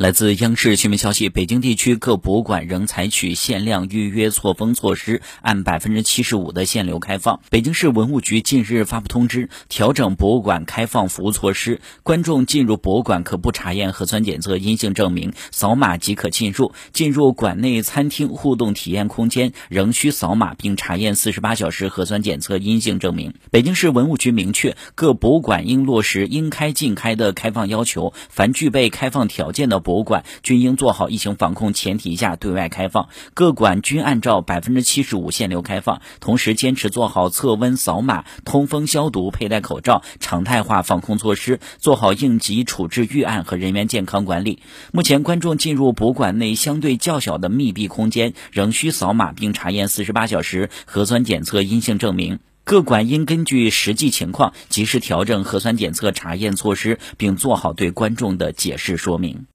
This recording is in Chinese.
来自央视新闻消息，北京地区各博物馆仍采取限量预约错峰措施，按百分之七十五的限流开放。北京市文物局近日发布通知，调整博物馆开放服务措施，观众进入博物馆可不查验核酸检测阴性证明，扫码即可进入；进入馆内餐厅互动体验空间，仍需扫码并查验四十八小时核酸检测阴性证明。北京市文物局明确，各博物馆应落实应开尽开的开放要求，凡具备开放条件的。博物馆均应做好疫情防控前提下对外开放，各馆均按照百分之七十五限流开放，同时坚持做好测温、扫码、通风、消毒、佩戴口罩常态化防控措施，做好应急处置预案和人员健康管理。目前，观众进入博物馆内相对较小的密闭空间，仍需扫码并查验四十八小时核酸检测阴性证明。各馆应根据实际情况及时调整核酸检测查验措施，并做好对观众的解释说明。